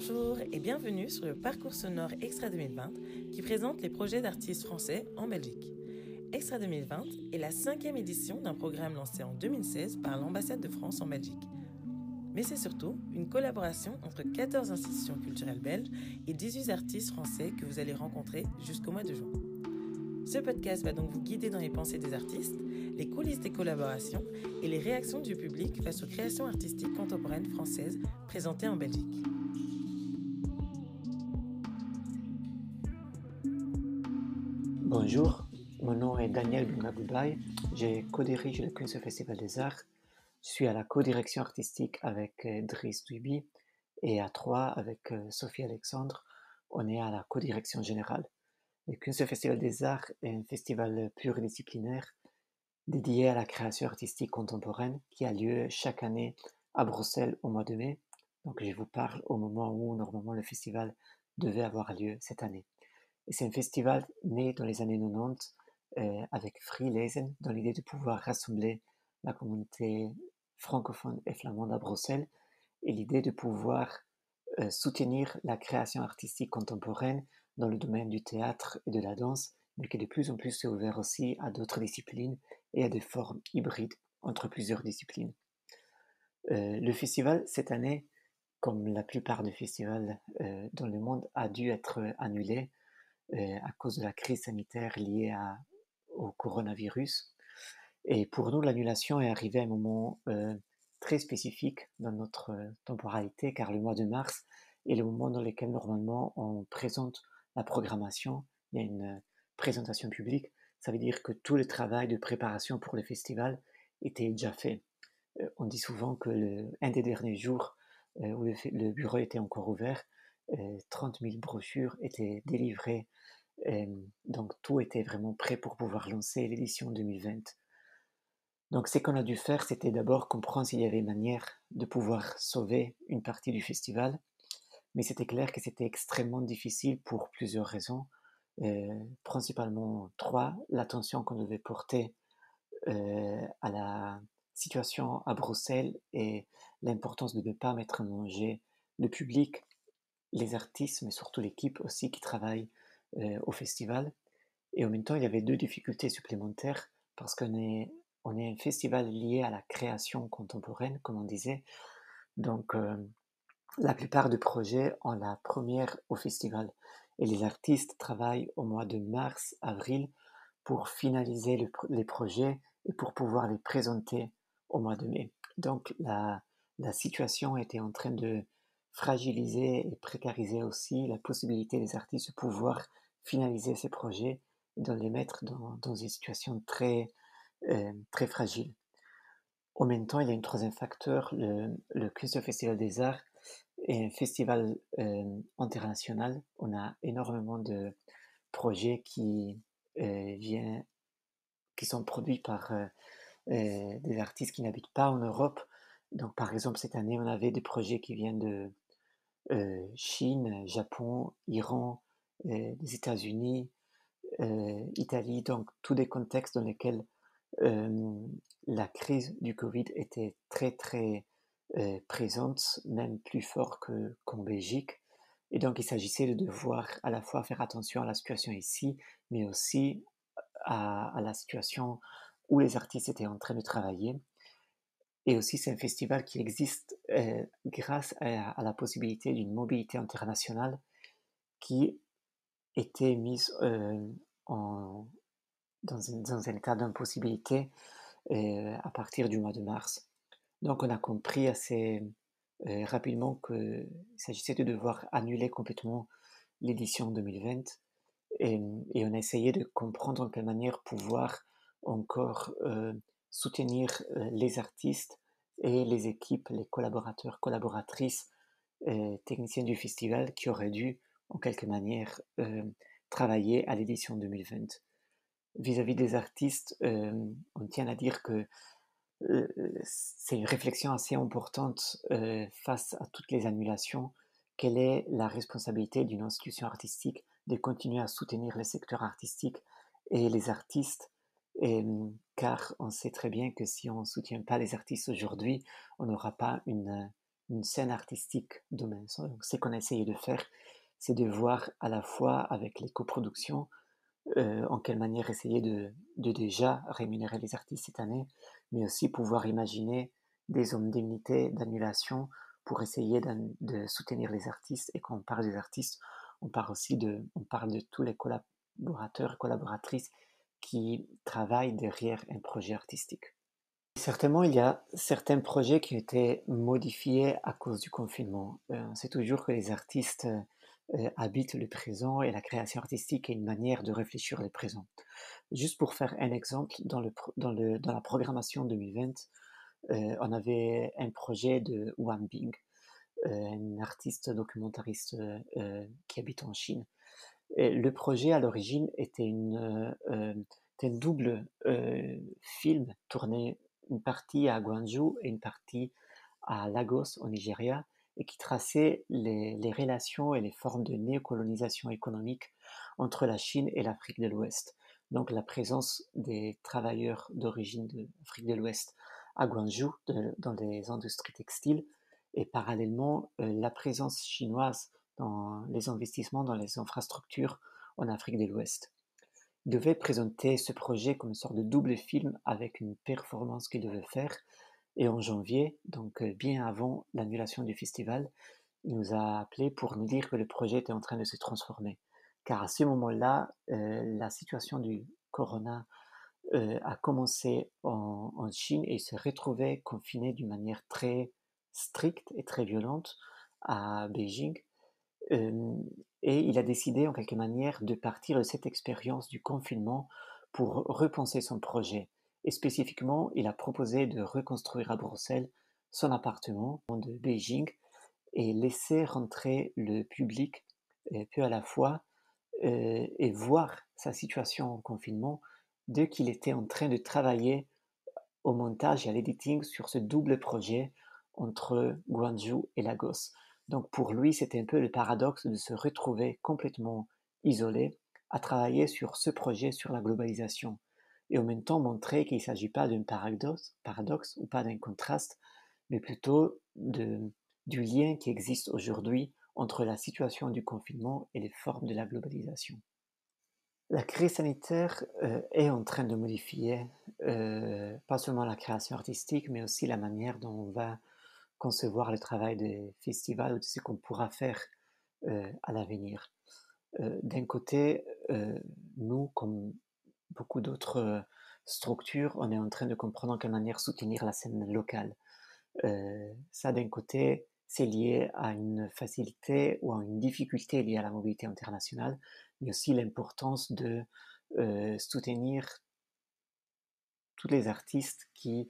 Bonjour et bienvenue sur le parcours sonore Extra 2020 qui présente les projets d'artistes français en Belgique. Extra 2020 est la cinquième édition d'un programme lancé en 2016 par l'ambassade de France en Belgique. Mais c'est surtout une collaboration entre 14 institutions culturelles belges et 18 artistes français que vous allez rencontrer jusqu'au mois de juin. Ce podcast va donc vous guider dans les pensées des artistes, les coulisses des collaborations et les réactions du public face aux créations artistiques contemporaines françaises présentées en Belgique. Bonjour, mon nom est Daniel Boumagoubaye, j'ai co-dirige le Kunst Festival des Arts. Je suis à la co-direction artistique avec euh, Driss Duby et à Troyes avec euh, Sophie Alexandre. On est à la co-direction générale. Le Kunst Festival des Arts est un festival pluridisciplinaire dédié à la création artistique contemporaine qui a lieu chaque année à Bruxelles au mois de mai. Donc je vous parle au moment où normalement le festival devait avoir lieu cette année. C'est un festival né dans les années 90 euh, avec Free Lesen dans l'idée de pouvoir rassembler la communauté francophone et flamande à Bruxelles et l'idée de pouvoir euh, soutenir la création artistique contemporaine dans le domaine du théâtre et de la danse, mais qui de plus en plus s'est ouvert aussi à d'autres disciplines et à des formes hybrides entre plusieurs disciplines. Euh, le festival, cette année, comme la plupart des festivals dans le monde, a dû être annulé à cause de la crise sanitaire liée au coronavirus. Et pour nous, l'annulation est arrivée à un moment très spécifique dans notre temporalité, car le mois de mars est le moment dans lequel normalement on présente la programmation, il y a une présentation publique, ça veut dire que tout le travail de préparation pour le festival était déjà fait. Euh, on dit souvent que le, un des derniers jours euh, où le, bureau était encore ouvert, 30 euh, 000 brochures étaient délivrées, donc tout était vraiment prêt pour pouvoir lancer l'édition 2020. Donc ce qu'on a dû faire, c'était d'abord comprendre s'il y avait manière de pouvoir sauver une partie du festival, mais c'était clair que c'était extrêmement difficile pour plusieurs raisons. Euh, principalement trois, l'attention qu'on devait porter euh, à la situation à Bruxelles et l'importance de ne pas mettre en danger le public, les artistes, mais surtout l'équipe aussi qui travaille euh, au festival. Et en même temps, il y avait deux difficultés supplémentaires parce qu'on est, on est un festival lié à la création contemporaine, comme on disait. Donc, la plupart des projets ont la première au festival et les artistes travaillent au mois de mars, avril pour finaliser les projets et pour pouvoir les présenter au mois de mai. Donc la, la situation était en train de fragiliser et précariser aussi la possibilité des artistes de pouvoir finaliser ces projets et de les mettre dans, dans une situation très, euh, très fragile. En même temps, il y a un troisième facteur, le, le Festival des Arts et un festival euh, international. On a énormément de projets qui, euh, viennent, qui sont produits par euh, des artistes qui n'habitent pas en Europe. Donc, par exemple, cette année, on avait des projets qui viennent de Chine, Japon, Iran, des États-Unis, Italie. Donc, tous des contextes dans lesquels la crise du Covid était très, très euh, présente, même plus fort qu'en Belgique. Et donc, il s'agissait de devoir à la fois faire attention à la situation ici, mais aussi à, la situation où les artistes étaient en train de travailler. Et aussi, c'est un festival qui existe euh, grâce à, la possibilité d'une mobilité internationale qui était mise euh, en, dans, un, état d'impossibilité à partir du mois de mars. Donc on a compris assez euh, rapidement qu'il s'agissait de devoir annuler complètement l'édition 2020 et, et, on a essayé de comprendre en quelle manière pouvoir encore euh, soutenir euh, les artistes et les équipes, les collaborateurs, collaboratrices, techniciens du festival qui auraient dû en quelque manière travailler à l'édition 2020. Vis-à-vis -vis des artistes, on tient à dire que euh, c'est une réflexion assez importante euh, face à toutes les annulations. Quelle est la responsabilité d'une institution artistique de continuer à soutenir le secteur artistique et les artistes car on sait très bien que si on ne soutient pas les artistes aujourd'hui, on n'aura pas une, une scène artistique demain. Donc, ce qu'on a essayé de faire, c'est de voir à la fois avec les coproductions en quelle manière essayer de, déjà rémunérer les artistes cette année, mais aussi pouvoir imaginer des indemnités d'annulation pour essayer de soutenir les artistes. Et quand on parle des artistes, on parle aussi de, on parle de tous les collaborateurs et collaboratrices qui travaillent derrière un projet artistique. Certainement, il y a certains projets qui ont été modifiés à cause du confinement. Euh, c'est toujours que les artistes euh, habitent le présent et la création artistique est une manière de réfléchir le présent. Juste pour faire un exemple, dans, la programmation 2020, euh, on avait un projet de Wang Bing, un artiste documentariste qui habite en Chine. Le projet à l'origine était une, un double film tourné une partie à Guangzhou et une partie à Lagos au Nigeria et qui traçait les, relations et les formes de néocolonisation économique entre la Chine et l'Afrique de l'Ouest. Donc la présence des travailleurs d'origine d'Afrique de l'Ouest à Guangzhou dans les industries textiles et parallèlement la présence chinoise dans les investissements dans les infrastructures en Afrique de l'Ouest devait présenter ce projet comme une sorte de double film avec une performance qu'il devait faire. Et en janvier, donc euh, bien avant l'annulation du festival, il nous a appelé pour nous dire que le projet était en train de se transformer. Car à ce moment-là, euh, la situation du corona euh, a commencé en, Chine et se retrouvait confiné d'une manière très stricte et très violente à Beijing et il a décidé en quelque manière de partir de cette expérience du confinement pour repenser son projet. Et spécifiquement, il a proposé de reconstruire à Bruxelles son appartement de Beijing et laisser rentrer le public peu à la fois et voir sa situation en confinement dès qu'il était en train de travailler au montage et à l'editing sur ce double projet entre Guangzhou et Lagos. Donc pour lui, c'était un peu le paradoxe de se retrouver complètement isolé à travailler sur ce projet sur la globalisation et en même temps montrer qu'il ne s'agit pas d'un paradoxe, ou pas d'un contraste, mais plutôt de, du lien qui existe aujourd'hui entre la situation du confinement et les formes de la globalisation. La crise sanitaire euh, est en train de modifier euh, pas seulement la création artistique, mais aussi la manière dont on va concevoir le travail des festivals ou de ce qu'on pourra faire euh, à l'avenir. Euh, d'un côté, euh, nous, comme beaucoup d'autres structures, on est en train de comprendre en quelle manière soutenir la scène locale. ça, d'un côté, c'est lié à une facilité ou à une difficulté liée à la mobilité internationale, mais aussi l'importance de soutenir tous les artistes qui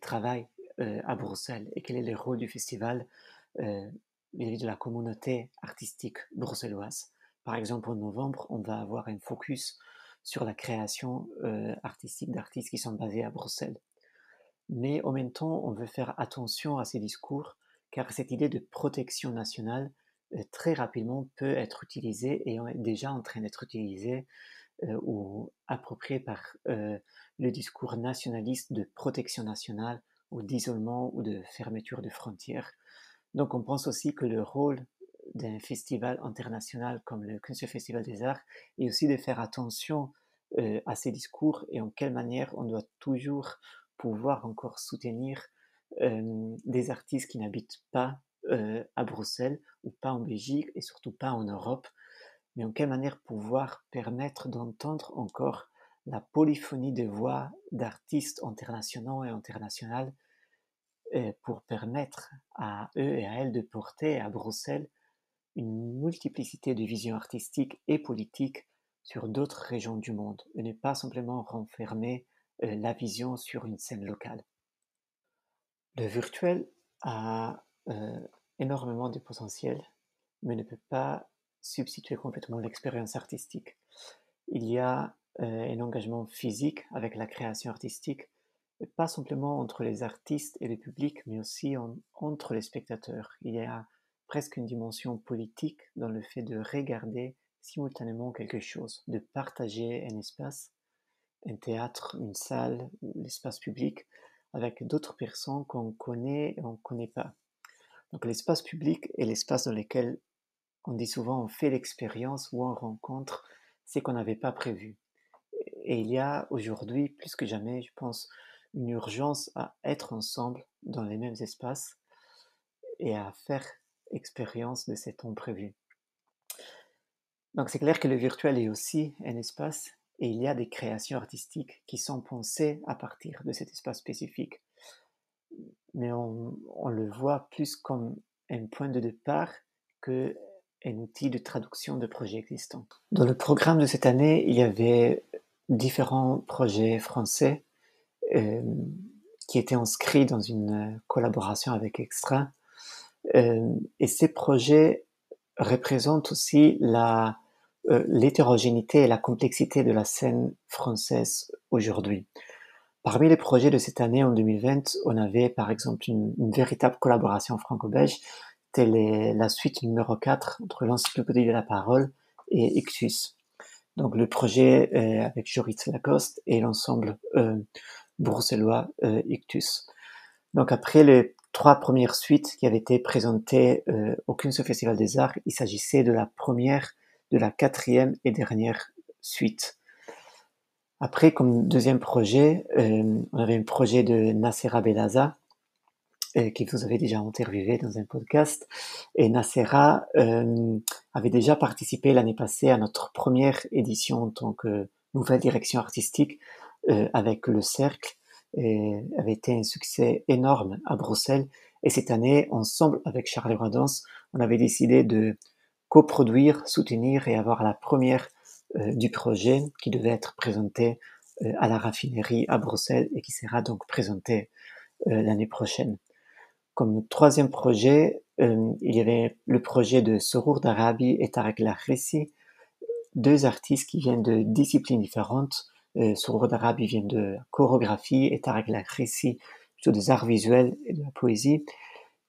travaillent euh, à Bruxelles et quel est le rôle du festival euh, de la communauté artistique bruxelloise. Par exemple, en novembre, on va avoir un focus sur la création euh, artistique d'artistes qui sont basés à Bruxelles. Mais en même temps, on veut faire attention à ces discours, car cette idée de protection nationale, très rapidement, peut être utilisée et est déjà en train d'être utilisée ou appropriée par le discours nationaliste de protection nationale ou d'isolement ou de fermeture de frontières. Donc on pense aussi que le rôle d'un festival international comme le Festival des Arts est aussi de faire attention euh, à ces discours et en quelle manière on doit toujours pouvoir encore soutenir euh, des artistes qui n'habitent pas euh, à Bruxelles ou pas en Belgique et surtout pas en Europe, mais en quelle manière pouvoir permettre d'entendre encore la polyphonie de voix d'artistes internationaux et internationales pour permettre à eux et à elles de porter à Bruxelles une multiplicité de visions artistiques et politiques sur d'autres régions du monde et ne pas simplement renfermer euh, la vision sur une scène locale. Le virtuel a euh, énormément de potentiel, mais ne peut pas substituer complètement l'expérience artistique. Il y a euh, un engagement physique avec la création artistique, pas simplement entre les artistes et le public, mais aussi entre les spectateurs. Il y a presque une dimension politique dans le fait de regarder simultanément quelque chose, de partager un espace, un théâtre, une salle, l'espace public, avec d'autres personnes qu'on connaît et on ne connaît pas. Donc l'espace public est l'espace dans lequel on dit souvent on fait l'expérience ou on rencontre ce qu'on n'avait pas prévu. Et il y a aujourd'hui, plus que jamais, je pense, une urgence à être ensemble dans les mêmes espaces et à faire expérience de cet imprévu. Donc c'est clair que le virtuel est aussi un espace et il y a des créations artistiques qui sont pensées à partir de cet espace spécifique. Mais on, le voit plus comme un point de départ que un outil de traduction de projets existants. Dans le programme de cette année, il y avait différents projets français euh, qui étaient inscrits dans une collaboration avec Extra. Euh, et ces projets représentent aussi la, euh, l'hétérogénéité et la complexité de la scène française aujourd'hui. Parmi les projets de cette année, en 2020, on avait par exemple une, véritable collaboration franco-belge c'était la suite numéro 4 entre l'Encyclopédie de la parole et Ictus. Donc le projet euh, avec Joris Lacoste et l'ensemble euh, bruxellois euh, Ictus. Donc après les trois premières suites qui avaient été présentées euh, au Kunst Festival des Arts, il s'agissait de la première, de la quatrième et dernière suite. Après, comme deuxième projet, euh, on avait un projet de Nassera Belaza, euh, qui vous avez déjà interviewé dans un podcast. Et Nacera euh, avait déjà participé l'année passée à notre première édition en tant que nouvelle direction artistique avec le Cercle. Et avait été un succès énorme à Bruxelles. Et cette année, ensemble avec Charles Radance, on avait décidé de coproduire, soutenir et avoir la première euh, du projet qui devait être présentée euh, à la raffinerie à Bruxelles et qui sera donc présentée euh, l'année prochaine. Comme troisième projet, euh, il y avait le projet de Sorur d'Arabie et Tarek Lahressi, deux artistes qui viennent de disciplines différentes. Euh, Sorur d'Arabie vient de chorégraphie et Tarek Lahressi plutôt des arts visuels et de la poésie,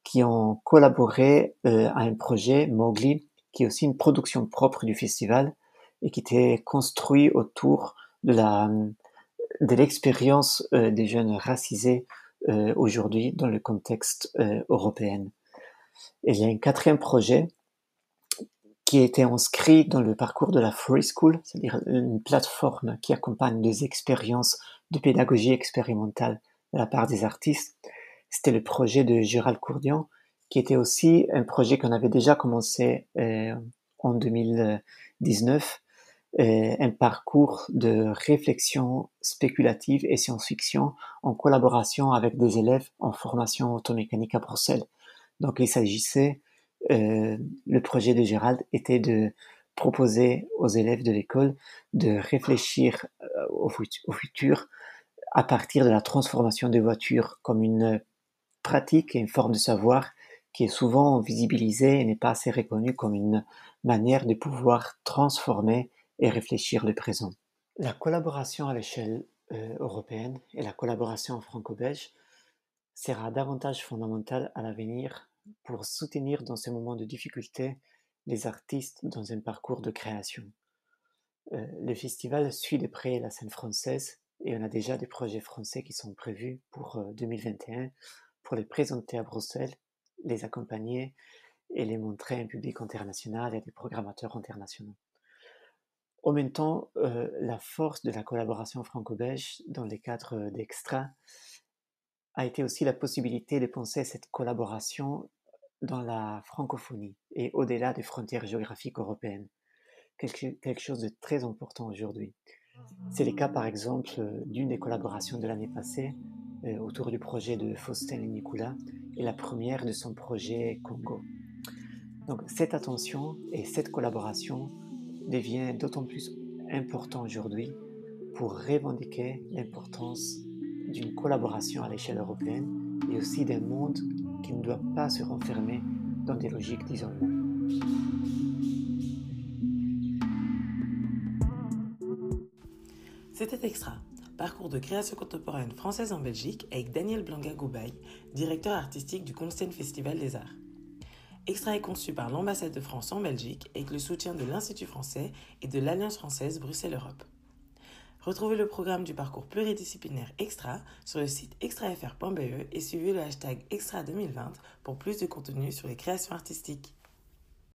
qui ont collaboré euh, à un projet, Mowgli, qui est aussi une production propre du festival et qui était construit autour de la de l'expérience euh, des jeunes racisés euh, aujourd'hui dans le contexte euh, européen. Et il y a un quatrième projet qui été inscrit dans le parcours de la Free School, c'est-à-dire une plateforme qui accompagne des expériences de pédagogie expérimentale de la part des artistes. C'était le projet de Gérald Courdian, qui était aussi un projet qu'on avait déjà commencé euh, en 2019 euh, un parcours de réflexion spéculative et science-fiction en collaboration avec des élèves en formation automécanique à Bruxelles. Donc il s'agissait, euh, le projet de Gérald était de proposer aux élèves de l'école de réfléchir euh, au, futur à partir de la transformation des voitures comme une pratique et une forme de savoir qui est souvent visibilisée et n'est pas assez reconnue comme une manière de pouvoir transformer et réfléchir le présent. La collaboration à l'échelle euh, européenne et la collaboration franco-belge sera davantage fondamentale à l'avenir pour soutenir dans ces moments de difficulté les artistes dans un parcours de création. Euh, le festival suit de près la scène française et on a déjà des projets français qui sont prévus pour euh, 2021 pour les présenter à Bruxelles, les accompagner et les montrer à un public international et à des programmateurs internationaux. En même temps, euh, la force de la collaboration franco-belge dans les cadres d'Extra a été aussi la possibilité de penser cette collaboration dans la francophonie et au-delà des frontières géographiques européennes. Quelque, quelque chose de très important aujourd'hui. C'est le cas par exemple d'une des collaborations de l'année passée euh, autour du projet de Faustin et Nicolas et la première de son projet Congo. Donc cette attention et cette collaboration devient d'autant plus important aujourd'hui pour revendiquer l'importance d'une collaboration à l'échelle européenne et aussi d'un monde qui ne doit pas se renfermer dans des logiques d'isolement. C'était Extra, parcours de création contemporaine française en Belgique avec Daniel Blanga-Goubaye, directeur artistique du Kunsten Festival des Arts. Extra est conçu par l'ambassade de France en Belgique avec le soutien de l'Institut français et de l'Alliance française Bruxelles-Europe. Retrouvez le programme du parcours pluridisciplinaire Extra sur le site extrafr.be et suivez le hashtag Extra 2020 pour plus de contenu sur les créations artistiques.